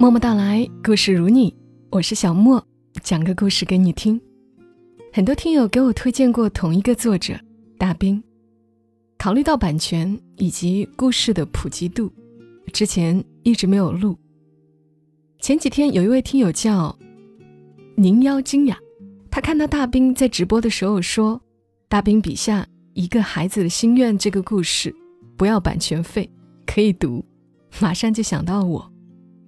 默默到来，故事如你，我是小莫，讲个故事给你听。很多听友给我推荐过同一个作者大兵，考虑到版权以及故事的普及度，之前一直没有录。前几天有一位听友叫宁妖精雅，他看到大兵在直播的时候说，大兵笔下一个孩子的心愿这个故事不要版权费，可以读，马上就想到我。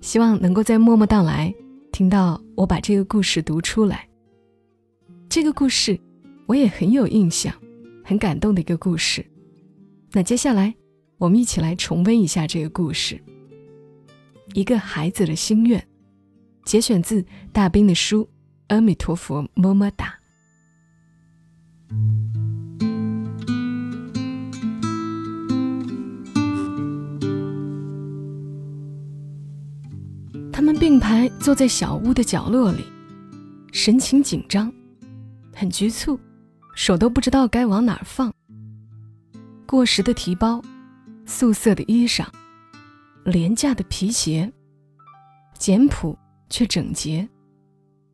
希望能够在默默到来听到我把这个故事读出来。这个故事我也很有印象，很感动的一个故事。那接下来我们一起来重温一下这个故事。一个孩子的心愿，节选自大兵的书《阿弥陀佛么么哒》。他们并排坐在小屋的角落里，神情紧张，很局促，手都不知道该往哪儿放。过时的提包，素色的衣裳，廉价的皮鞋，简朴却整洁，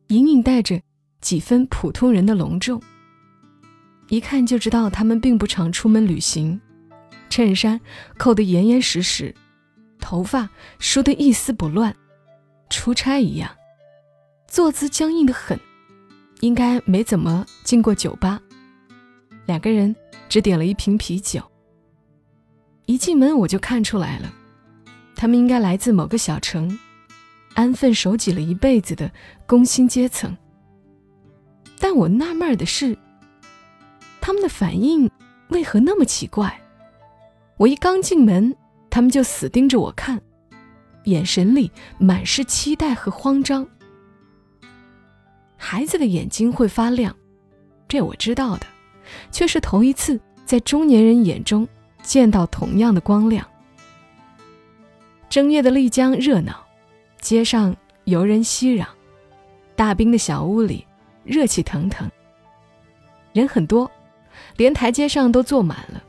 隐隐带着几分普通人的隆重。一看就知道他们并不常出门旅行，衬衫扣得严严实实，头发梳得一丝不乱。出差一样，坐姿僵硬的很，应该没怎么进过酒吧。两个人只点了一瓶啤酒。一进门我就看出来了，他们应该来自某个小城，安分守己了一辈子的工薪阶层。但我纳闷的是，他们的反应为何那么奇怪？我一刚进门，他们就死盯着我看。眼神里满是期待和慌张。孩子的眼睛会发亮，这我知道的，却是头一次在中年人眼中见到同样的光亮。正月的丽江热闹，街上游人熙攘，大兵的小屋里热气腾腾，人很多，连台阶上都坐满了，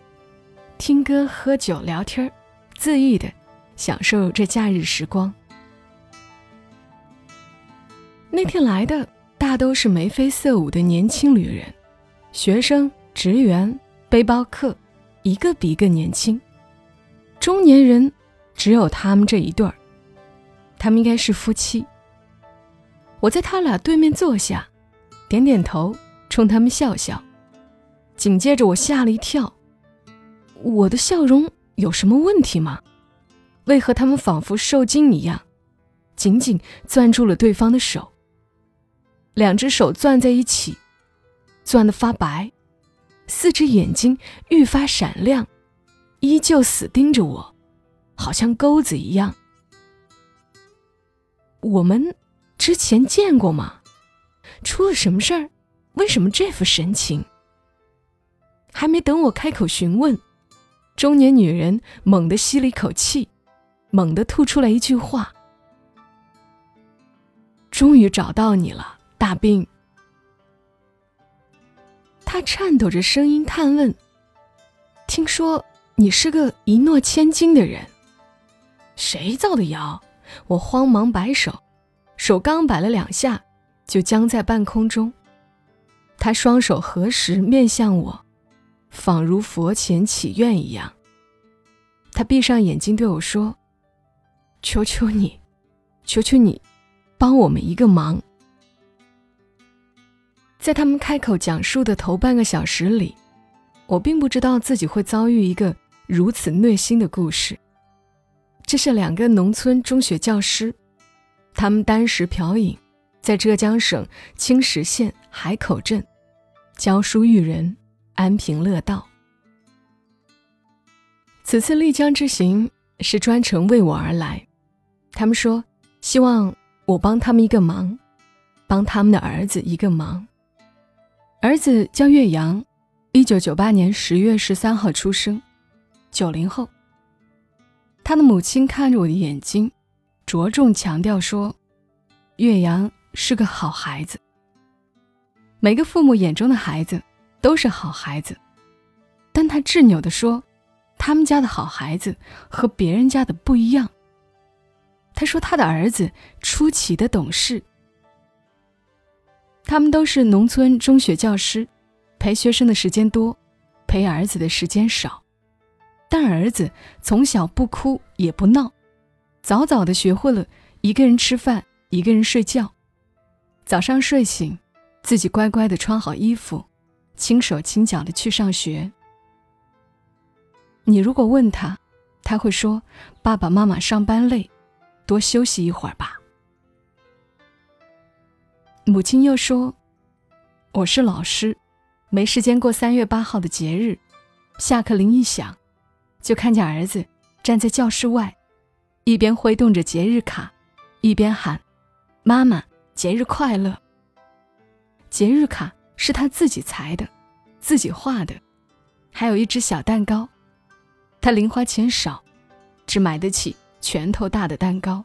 听歌、喝酒、聊天恣意的。享受这假日时光。那天来的大都是眉飞色舞的年轻旅人，学生、职员、背包客，一个比一个年轻。中年人只有他们这一对儿，他们应该是夫妻。我在他俩对面坐下，点点头，冲他们笑笑。紧接着我吓了一跳，我的笑容有什么问题吗？为何他们仿佛受惊一样，紧紧攥住了对方的手？两只手攥在一起，攥得发白，四只眼睛愈发闪亮，依旧死盯着我，好像钩子一样。我们之前见过吗？出了什么事儿？为什么这副神情？还没等我开口询问，中年女人猛地吸了一口气。猛地吐出来一句话：“终于找到你了，大兵。”他颤抖着声音探问：“听说你是个一诺千金的人，谁造的谣？”我慌忙摆手，手刚摆了两下，就僵在半空中。他双手合十，面向我，仿如佛前祈愿一样。他闭上眼睛对我说。求求你，求求你，帮我们一个忙。在他们开口讲述的头半个小时里，我并不知道自己会遭遇一个如此虐心的故事。这是两个农村中学教师，他们单食嫖饮，在浙江省青石县海口镇教书育人，安贫乐道。此次丽江之行是专程为我而来。他们说，希望我帮他们一个忙，帮他们的儿子一个忙。儿子叫岳阳，一九九八年十月十三号出生，九零后。他的母亲看着我的眼睛，着重强调说：“岳阳是个好孩子。”每个父母眼中的孩子都是好孩子，但他执拗地说：“他们家的好孩子和别人家的不一样。”他说他的儿子出奇的懂事。他们都是农村中学教师，陪学生的时间多，陪儿子的时间少。但儿子从小不哭也不闹，早早的学会了一个人吃饭，一个人睡觉。早上睡醒，自己乖乖的穿好衣服，轻手轻脚的去上学。你如果问他，他会说：“爸爸妈妈上班累。”多休息一会儿吧。母亲又说：“我是老师，没时间过三月八号的节日。下课铃一响，就看见儿子站在教室外，一边挥动着节日卡，一边喊：‘妈妈，节日快乐！’节日卡是他自己裁的，自己画的，还有一只小蛋糕。他零花钱少，只买得起。”拳头大的蛋糕，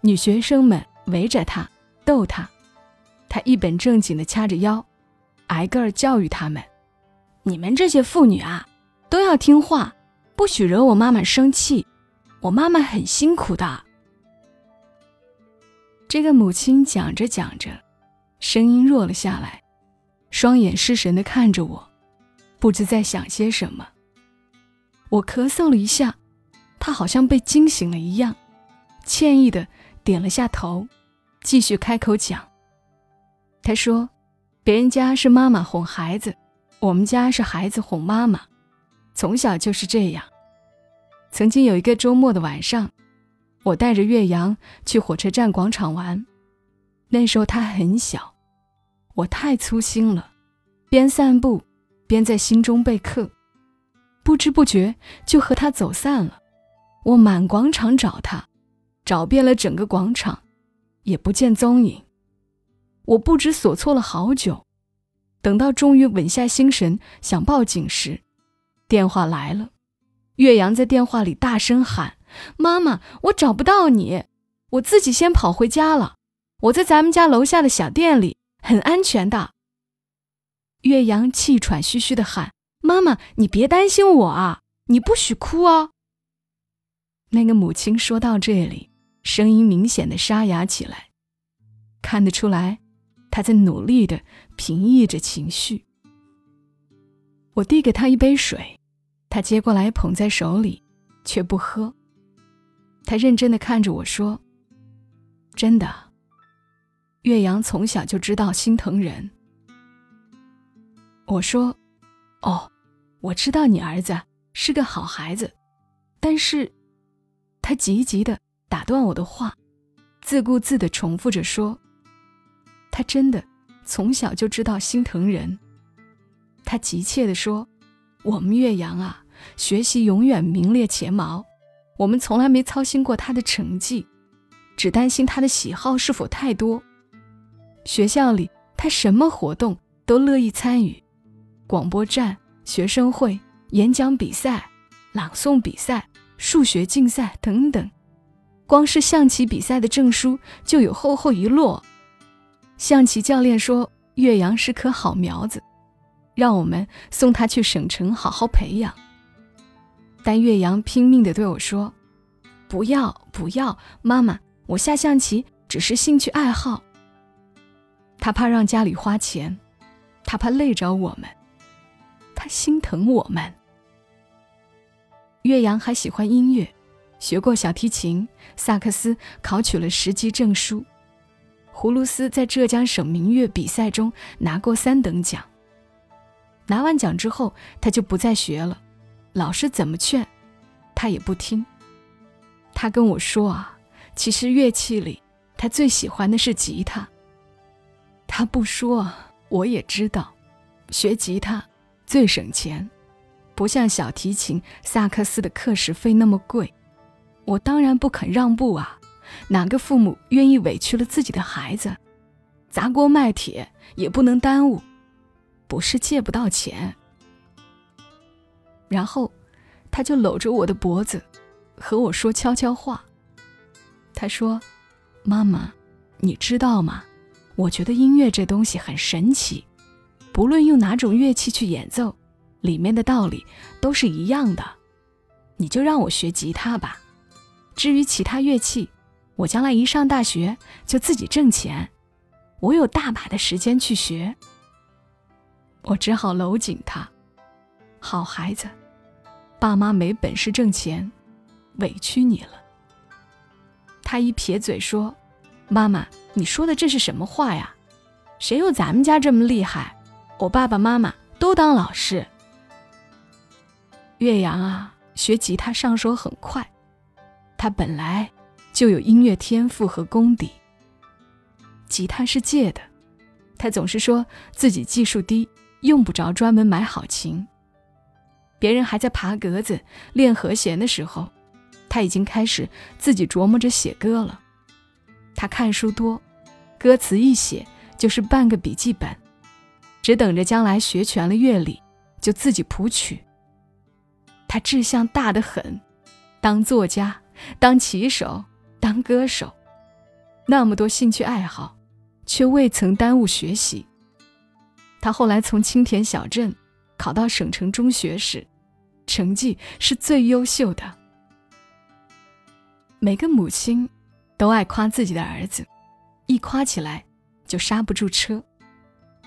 女学生们围着他逗他，他一本正经的掐着腰，挨个儿教育他们：“你们这些妇女啊，都要听话，不许惹我妈妈生气。我妈妈很辛苦的。”这个母亲讲着讲着，声音弱了下来，双眼失神的看着我，不知在想些什么。我咳嗽了一下。他好像被惊醒了一样，歉意的点了下头，继续开口讲。他说：“别人家是妈妈哄孩子，我们家是孩子哄妈妈，从小就是这样。曾经有一个周末的晚上，我带着岳阳去火车站广场玩，那时候他很小，我太粗心了，边散步边在心中备课，不知不觉就和他走散了。”我满广场找他，找遍了整个广场，也不见踪影。我不知所措了好久，等到终于稳下心神想报警时，电话来了。岳阳在电话里大声喊：“妈妈，我找不到你，我自己先跑回家了。我在咱们家楼下的小店里，很安全的。”岳阳气喘吁吁地喊：“妈妈，你别担心我啊，你不许哭哦。”那个母亲说到这里，声音明显的沙哑起来，看得出来，她在努力的平抑着情绪。我递给她一杯水，她接过来捧在手里，却不喝。她认真的看着我说：“真的，岳阳从小就知道心疼人。”我说：“哦，我知道你儿子是个好孩子，但是……”他急急的打断我的话，自顾自的重复着说：“他真的从小就知道心疼人。”他急切的说：“我们岳阳啊，学习永远名列前茅，我们从来没操心过他的成绩，只担心他的喜好是否太多。学校里他什么活动都乐意参与，广播站、学生会、演讲比赛、朗诵比赛。”数学竞赛等等，光是象棋比赛的证书就有厚厚一摞。象棋教练说岳阳是棵好苗子，让我们送他去省城好好培养。但岳阳拼命地对我说：“不要不要，妈妈，我下象棋只是兴趣爱好。”他怕让家里花钱，他怕累着我们，他心疼我们。岳阳还喜欢音乐，学过小提琴、萨克斯，考取了十级证书。葫芦丝在浙江省民乐比赛中拿过三等奖。拿完奖之后，他就不再学了，老师怎么劝，他也不听。他跟我说啊，其实乐器里他最喜欢的是吉他。他不说，我也知道，学吉他最省钱。不像小提琴、萨克斯的课时费那么贵，我当然不肯让步啊！哪个父母愿意委屈了自己的孩子？砸锅卖铁也不能耽误，不是借不到钱。然后，他就搂着我的脖子，和我说悄悄话。他说：“妈妈，你知道吗？我觉得音乐这东西很神奇，不论用哪种乐器去演奏。”里面的道理都是一样的，你就让我学吉他吧，至于其他乐器，我将来一上大学就自己挣钱，我有大把的时间去学。”我只好搂紧他，好孩子，爸妈没本事挣钱，委屈你了。他一撇嘴说：“妈妈，你说的这是什么话呀？谁有咱们家这么厉害？我爸爸妈妈都当老师。”岳阳啊，学吉他上手很快，他本来就有音乐天赋和功底。吉他是借的，他总是说自己技术低。用不着专门买好琴。别人还在爬格子练和弦的时候，他已经开始自己琢磨着写歌了。他看书多，歌词一写就是半个笔记本，只等着将来学全了乐理，就自己谱曲。他志向大得很，当作家、当棋手、当歌手，那么多兴趣爱好，却未曾耽误学习。他后来从青田小镇考到省城中学时，成绩是最优秀的。每个母亲都爱夸自己的儿子，一夸起来就刹不住车。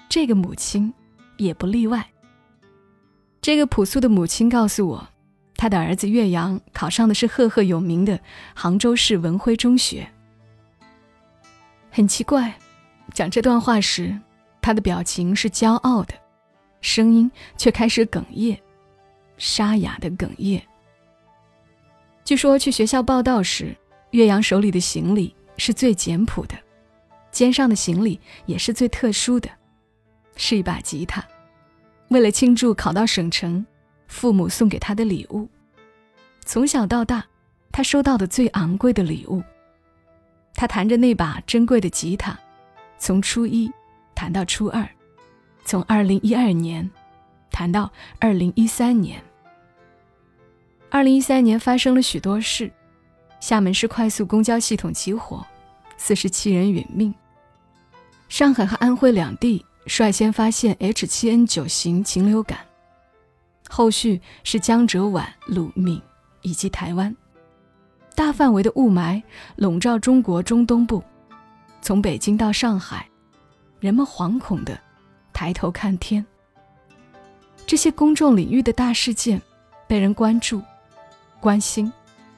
这个母亲也不例外。这个朴素的母亲告诉我，他的儿子岳阳考上的是赫赫有名的杭州市文晖中学。很奇怪，讲这段话时。他的表情是骄傲的，声音却开始哽咽，沙哑的哽咽。据说去学校报道时，岳阳手里的行李是最简朴的，肩上的行李也是最特殊的，是一把吉他。为了庆祝考到省城，父母送给他的礼物。从小到大，他收到的最昂贵的礼物。他弹着那把珍贵的吉他，从初一。弹到初二，从二零一二年谈到二零一三年。二零一三年发生了许多事，厦门市快速公交系统起火，四十七人殒命。上海和安徽两地率先发现 H7N9 型禽流感，后续是江浙皖、鲁闽以及台湾，大范围的雾霾笼罩中国中东部，从北京到上海。人们惶恐地抬头看天。这些公众领域的大事件，被人关注、关心、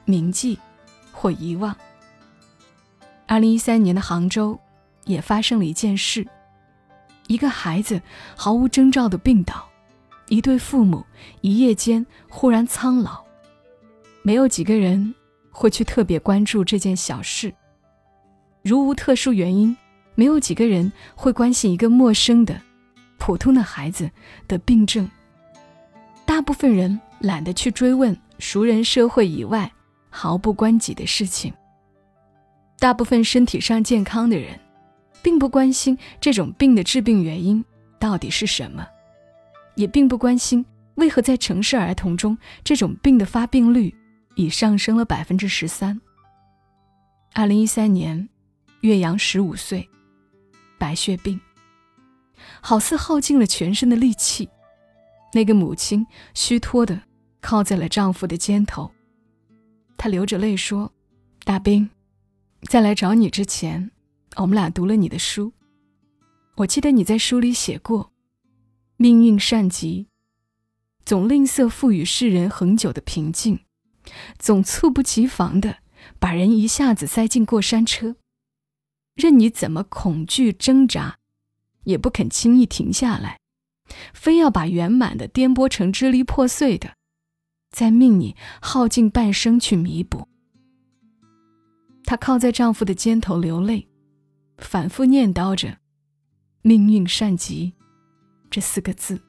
铭记或遗忘。二零一三年的杭州，也发生了一件事：一个孩子毫无征兆的病倒，一对父母一夜间忽然苍老。没有几个人会去特别关注这件小事，如无特殊原因。没有几个人会关心一个陌生的、普通的孩子的病症。大部分人懒得去追问熟人社会以外毫不关己的事情。大部分身体上健康的人，并不关心这种病的致病原因到底是什么，也并不关心为何在城市儿童中这种病的发病率已上升了百分之十三。二零一三年，岳阳十五岁。白血病，好似耗尽了全身的力气。那个母亲虚脱的靠在了丈夫的肩头，她流着泪说：“大兵，在来找你之前，我们俩读了你的书。我记得你在书里写过，命运善极，总吝啬赋予世人恒久的平静，总猝不及防的把人一下子塞进过山车。”任你怎么恐惧挣扎，也不肯轻易停下来，非要把圆满的颠簸成支离破碎的，再命你耗尽半生去弥补。她靠在丈夫的肩头流泪，反复念叨着“命运善极”这四个字。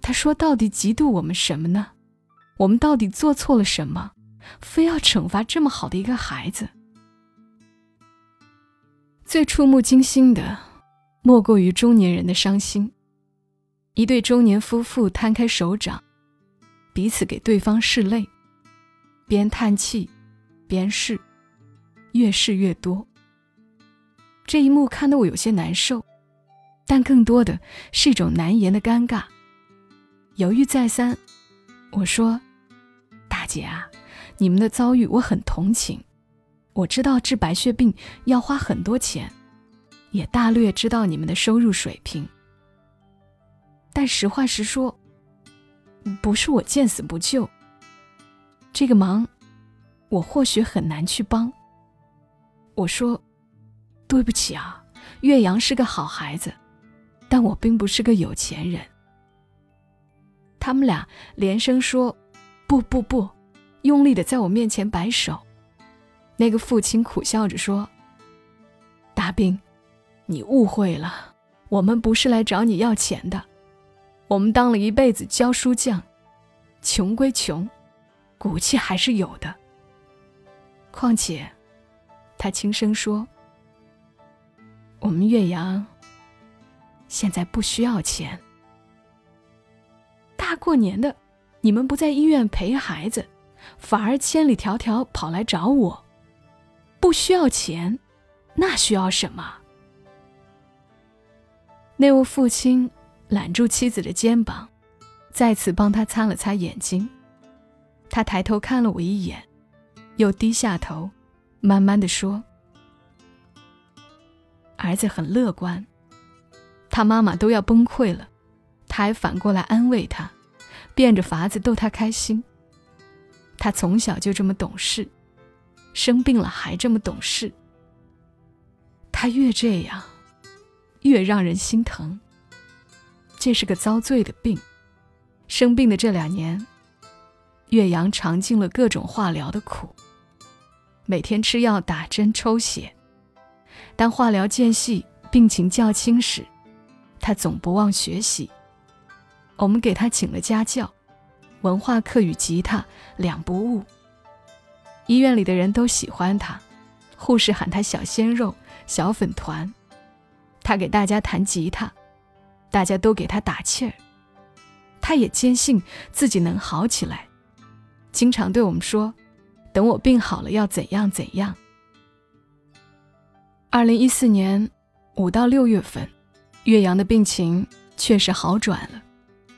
她说：“到底嫉妒我们什么呢？我们到底做错了什么，非要惩罚这么好的一个孩子？”最触目惊心的，莫过于中年人的伤心。一对中年夫妇摊开手掌，彼此给对方拭泪，边叹气边拭，越拭越多。这一幕看得我有些难受，但更多的是一种难言的尴尬。犹豫再三，我说：“姐啊，你们的遭遇我很同情。我知道治白血病要花很多钱，也大略知道你们的收入水平。但实话实说，不是我见死不救。这个忙，我或许很难去帮。我说，对不起啊，岳阳是个好孩子，但我并不是个有钱人。他们俩连声说：“不不不！”用力的在我面前摆手。那个父亲苦笑着说：“大兵，你误会了，我们不是来找你要钱的。我们当了一辈子教书匠，穷归穷，骨气还是有的。况且，他轻声说：‘我们岳阳现在不需要钱。大过年的，你们不在医院陪孩子，反而千里迢迢跑来找我。’”不需要钱，那需要什么？那位父亲揽住妻子的肩膀，再次帮他擦了擦眼睛。他抬头看了我一眼，又低下头，慢慢的说：“儿子很乐观，他妈妈都要崩溃了，他还反过来安慰他，变着法子逗他开心。他从小就这么懂事。”生病了还这么懂事，他越这样，越让人心疼。这是个遭罪的病。生病的这两年，岳阳尝尽了各种化疗的苦，每天吃药、打针、抽血。当化疗间隙，病情较轻时，他总不忘学习。我们给他请了家教，文化课与吉他两不误。医院里的人都喜欢他，护士喊他小鲜肉、小粉团。他给大家弹吉他，大家都给他打气儿。他也坚信自己能好起来，经常对我们说：“等我病好了要怎样怎样。”二零一四年五到六月份，岳阳的病情确实好转了，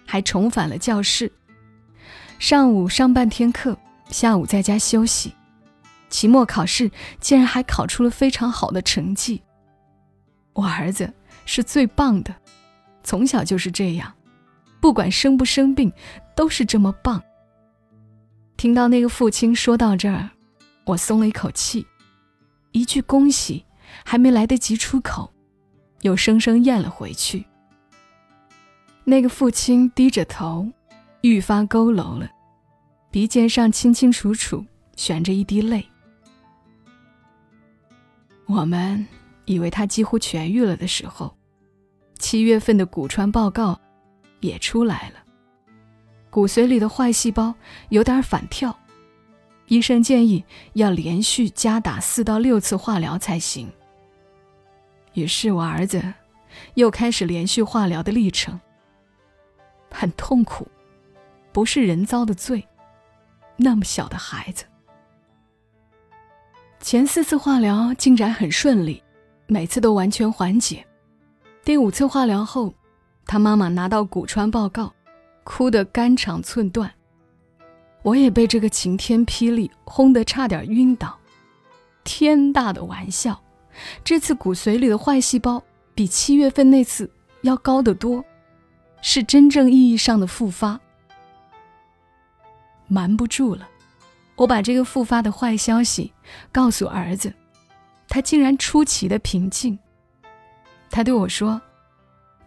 还重返了教室，上午上半天课，下午在家休息。期末考试竟然还考出了非常好的成绩。我儿子是最棒的，从小就是这样，不管生不生病，都是这么棒。听到那个父亲说到这儿，我松了一口气，一句恭喜还没来得及出口，又生生咽了回去。那个父亲低着头，愈发佝偻了，鼻尖上清清楚楚悬着一滴泪。我们以为他几乎痊愈了的时候，七月份的骨穿报告也出来了。骨髓里的坏细胞有点反跳，医生建议要连续加打四到六次化疗才行。于是我儿子又开始连续化疗的历程，很痛苦，不是人遭的罪。那么小的孩子。前四次化疗进展很顺利，每次都完全缓解。第五次化疗后，他妈妈拿到骨穿报告，哭得肝肠寸断。我也被这个晴天霹雳轰得差点晕倒。天大的玩笑！这次骨髓里的坏细胞比七月份那次要高得多，是真正意义上的复发。瞒不住了。我把这个复发的坏消息告诉儿子，他竟然出奇的平静。他对我说：“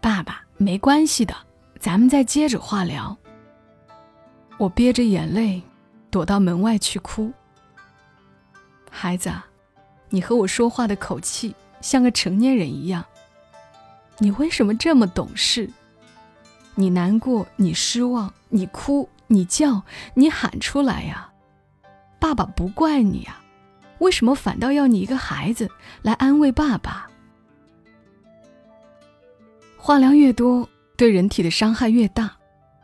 爸爸，没关系的，咱们再接着化疗。”我憋着眼泪躲到门外去哭。孩子，你和我说话的口气像个成年人一样，你为什么这么懂事？你难过，你失望，你哭，你叫，你喊出来呀！爸爸不怪你啊，为什么反倒要你一个孩子来安慰爸爸？化疗越多，对人体的伤害越大，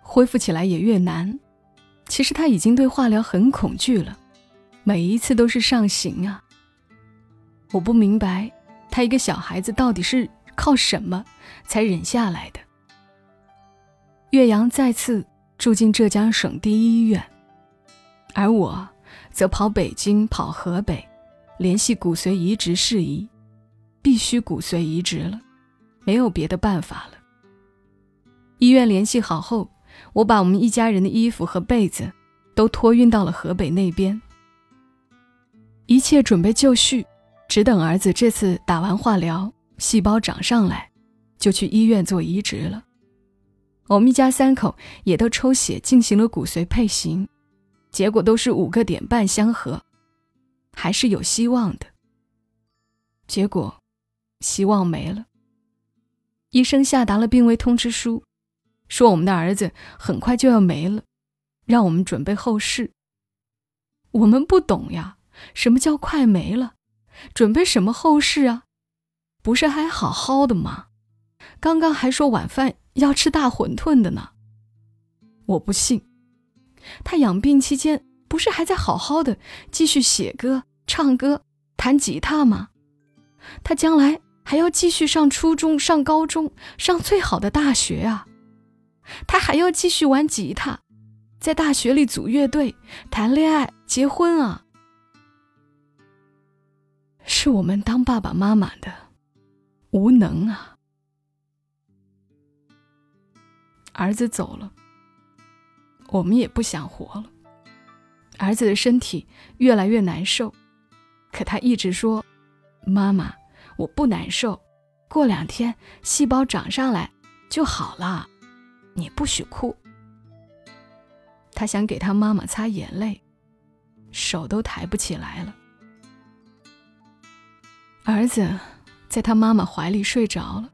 恢复起来也越难。其实他已经对化疗很恐惧了，每一次都是上刑啊。我不明白，他一个小孩子到底是靠什么才忍下来的。岳阳再次住进浙江省第一医院，而我。则跑北京、跑河北，联系骨髓移植事宜，必须骨髓移植了，没有别的办法了。医院联系好后，我把我们一家人的衣服和被子都托运到了河北那边，一切准备就绪，只等儿子这次打完化疗，细胞长上来，就去医院做移植了。我们一家三口也都抽血进行了骨髓配型，结果都是五个点半相合，还是有希望的。结果，希望没了。医生下达了病危通知书，说我们的儿子很快就要没了，让我们准备后事。我们不懂呀，什么叫快没了？准备什么后事啊？不是还好好的吗？刚刚还说晚饭。要吃大馄饨的呢，我不信。他养病期间不是还在好好的继续写歌、唱歌、弹吉他吗？他将来还要继续上初中、上高中、上最好的大学啊！他还要继续玩吉他，在大学里组乐队、谈恋爱、结婚啊！是我们当爸爸妈妈的无能啊！儿子走了，我们也不想活了。儿子的身体越来越难受，可他一直说：“妈妈，我不难受，过两天细胞长上来就好了，你不许哭。”他想给他妈妈擦眼泪，手都抬不起来了。儿子在他妈妈怀里睡着了，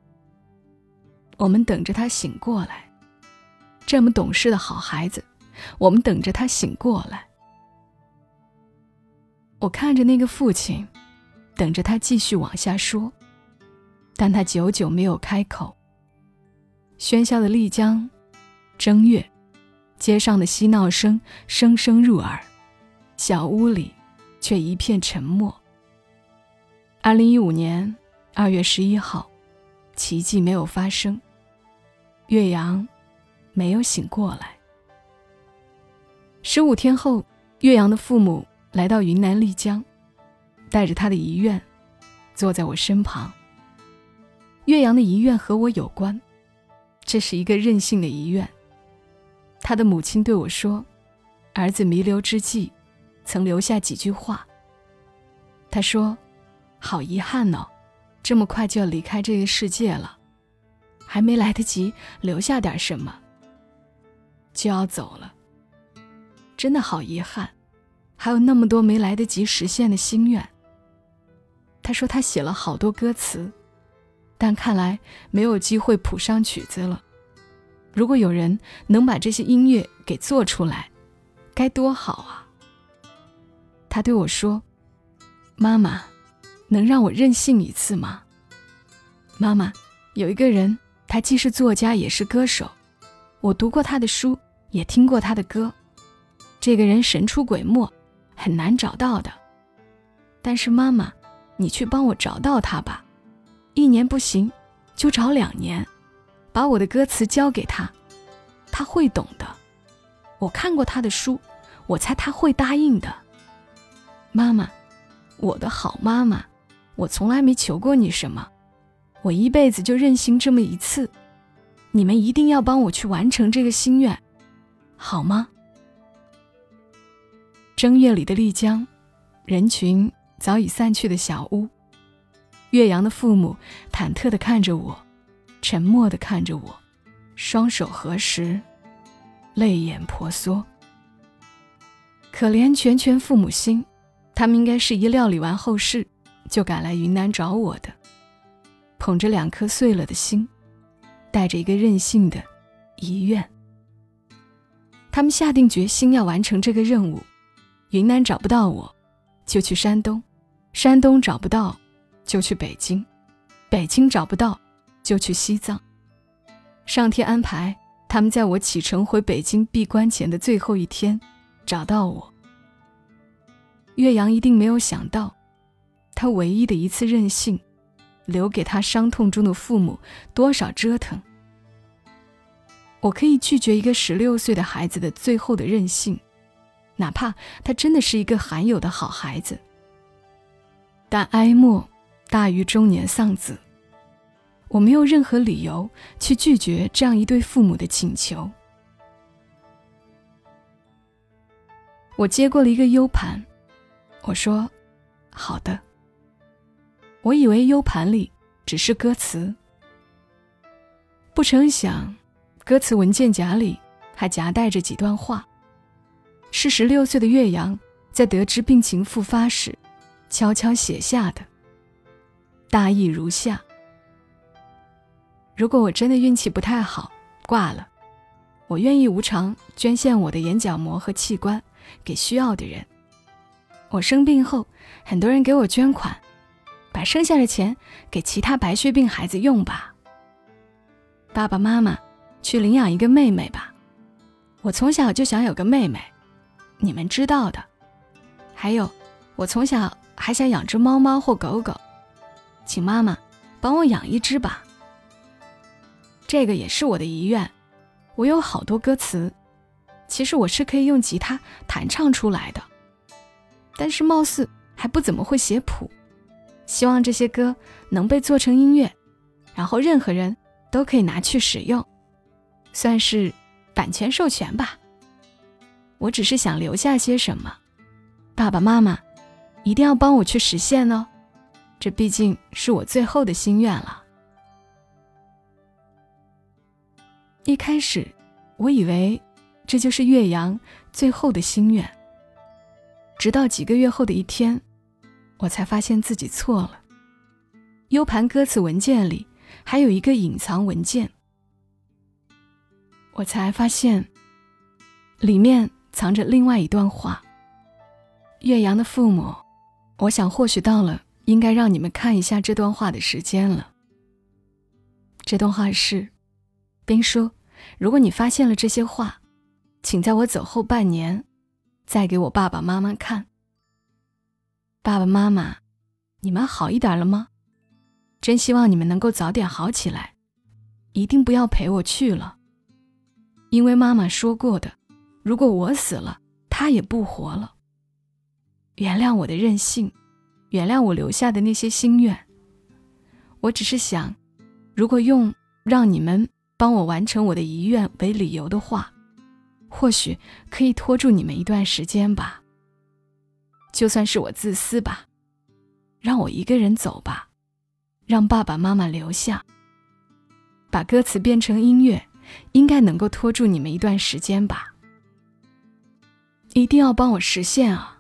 我们等着他醒过来。这么懂事的好孩子，我们等着他醒过来。我看着那个父亲，等着他继续往下说，但他久久没有开口。喧嚣的丽江，正月，街上的嬉闹声声声入耳，小屋里却一片沉默。二零一五年二月十一号，奇迹没有发生，岳阳。没有醒过来。十五天后，岳阳的父母来到云南丽江，带着他的遗愿，坐在我身旁。岳阳的遗愿和我有关，这是一个任性的遗愿。他的母亲对我说：“儿子弥留之际，曾留下几句话。他说：‘好遗憾哦，这么快就要离开这个世界了，还没来得及留下点什么。’”就要走了，真的好遗憾，还有那么多没来得及实现的心愿。他说他写了好多歌词，但看来没有机会谱上曲子了。如果有人能把这些音乐给做出来，该多好啊！他对我说：“妈妈，能让我任性一次吗？”妈妈，有一个人，他既是作家也是歌手。我读过他的书，也听过他的歌。这个人神出鬼没，很难找到的。但是妈妈，你去帮我找到他吧。一年不行，就找两年，把我的歌词交给他，他会懂的。我看过他的书，我猜他会答应的。妈妈，我的好妈妈，我从来没求过你什么，我一辈子就任性这么一次。你们一定要帮我去完成这个心愿，好吗？正月里的丽江，人群早已散去的小屋，岳阳的父母忐忑地看着我，沉默地看着我，双手合十，泪眼婆娑。可怜全全父母心，他们应该是一料理完后事，就赶来云南找我的，捧着两颗碎了的心。带着一个任性的遗愿，他们下定决心要完成这个任务。云南找不到我，就去山东；山东找不到，就去北京；北京找不到，就去西藏。上天安排他们在我启程回北京闭关前的最后一天找到我。岳阳一定没有想到，他唯一的一次任性。留给他伤痛中的父母多少折腾？我可以拒绝一个十六岁的孩子的最后的任性，哪怕他真的是一个罕有的好孩子。但哀莫大于中年丧子，我没有任何理由去拒绝这样一对父母的请求。我接过了一个 U 盘，我说：“好的。”我以为 U 盘里只是歌词，不成想，歌词文件夹里还夹带着几段话，是十六岁的岳阳在得知病情复发时悄悄写下的。大意如下：如果我真的运气不太好，挂了，我愿意无偿捐献我的眼角膜和器官。给需要的人。我生病后，很多人给我捐款，把剩下的钱给其他白血病孩子用吧。爸爸妈妈，去领养一个妹妹吧。我从小就想有个妹妹，你们知道的。还有，我从小还想养只猫猫或狗狗，请妈妈帮我养一只吧。这个也是我的遗愿。我有好多歌词。其实我是可以用吉他弹唱出来的，但是貌似还不怎么会写谱。希望这些歌能被做成音乐，然后任何人都可以拿去使用，算是版权授权吧。我只是想留下些什么，爸爸妈妈一定要帮我去实现哦，这毕竟是我最后的心愿了。一开始，我以为。这就是岳阳最后的心愿。直到几个月后的一天，我才发现自己错了。U 盘歌词文件里还有一个隐藏文件，我才发现里面藏着另外一段话。岳阳的父母，我想或许到了应该让你们看一下这段话的时间了。这段话是：兵叔，如果你发现了这些话。请在我走后半年，再给我爸爸妈妈看。爸爸妈妈，你们好一点了吗？真希望你们能够早点好起来，一定不要陪我去了。因为妈妈说过的，如果我死了，她也不活了。原谅我的任性，原谅我留下的那些心愿。我只是想，如果用让你们帮我完成我的遗愿为理由的话。或许可以拖住你们一段时间吧。就算是我自私吧，让我一个人走吧，让爸爸妈妈留下。把歌词变成音乐，应该能够拖住你们一段时间吧。一定要帮我实现啊！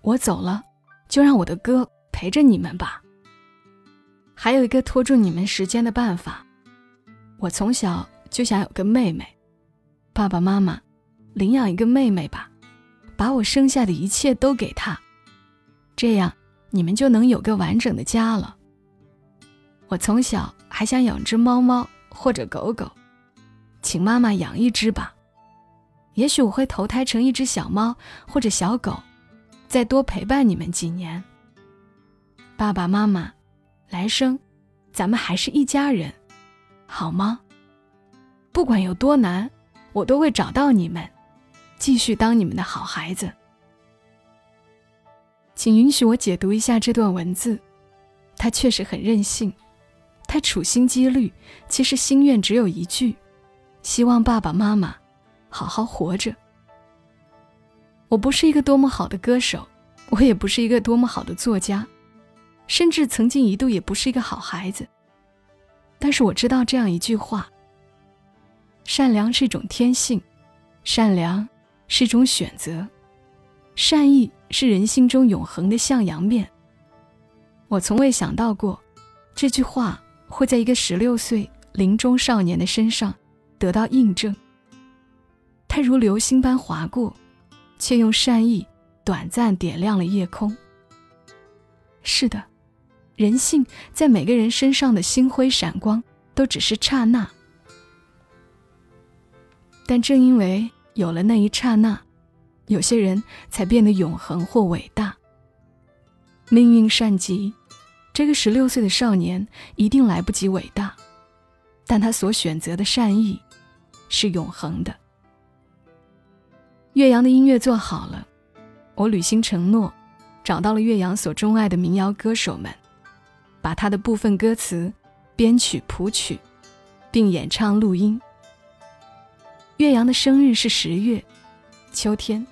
我走了，就让我的歌陪着你们吧。还有一个拖住你们时间的办法，我从小就想有个妹妹。爸爸妈妈，领养一个妹妹吧，把我生下的一切都给她，这样你们就能有个完整的家了。我从小还想养只猫猫或者狗狗，请妈妈养一只吧。也许我会投胎成一只小猫或者小狗，再多陪伴你们几年。爸爸妈妈，来生咱们还是一家人，好吗？不管有多难。我都会找到你们，继续当你们的好孩子。请允许我解读一下这段文字，他确实很任性，他处心积虑，其实心愿只有一句：希望爸爸妈妈好好活着。我不是一个多么好的歌手，我也不是一个多么好的作家，甚至曾经一度也不是一个好孩子。但是我知道这样一句话。善良是一种天性，善良是一种选择，善意是人性中永恒的向阳面。我从未想到过，这句话会在一个十六岁临终少年的身上得到印证。他如流星般划过，却用善意短暂点亮了夜空。是的，人性在每个人身上的星辉闪光，都只是刹那。但正因为有了那一刹那，有些人才变得永恒或伟大。命运善极，这个十六岁的少年一定来不及伟大，但他所选择的善意是永恒的。岳阳的音乐做好了，我履行承诺，找到了岳阳所钟爱的民谣歌手们，把他的部分歌词编曲谱曲，并演唱录音。岳阳的生日是十月，秋天，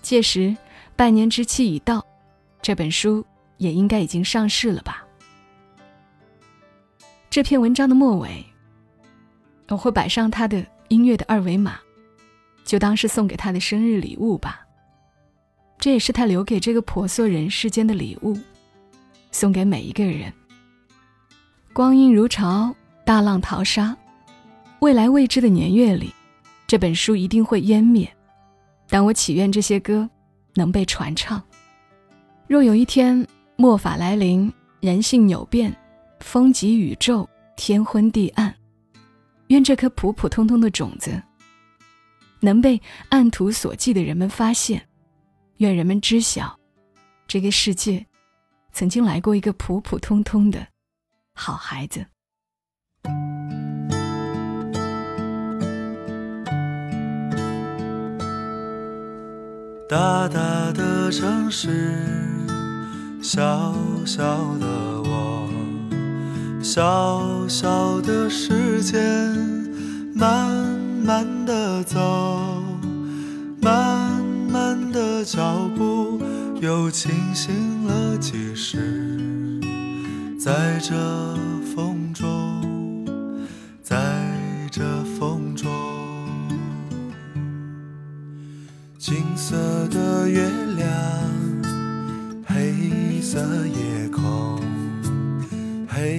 届时半年之期已到，这本书也应该已经上市了吧。这篇文章的末尾，我会摆上他的音乐的二维码，就当是送给他的生日礼物吧。这也是他留给这个婆娑人世间的礼物，送给每一个人。光阴如潮，大浪淘沙，未来未知的年月里，这本书一定会湮灭。但我祈愿这些歌能被传唱。若有一天末法来临，人性扭变。风极宇宙，天昏地暗。愿这颗普普通通的种子，能被按图索骥的人们发现。愿人们知晓，这个世界曾经来过一个普普通通的好孩子。大大的城市，小小的。小小的时间，慢慢的走，慢慢的脚步又清醒了几时？在这风中，在这风中，金色的月亮，黑色夜空。黑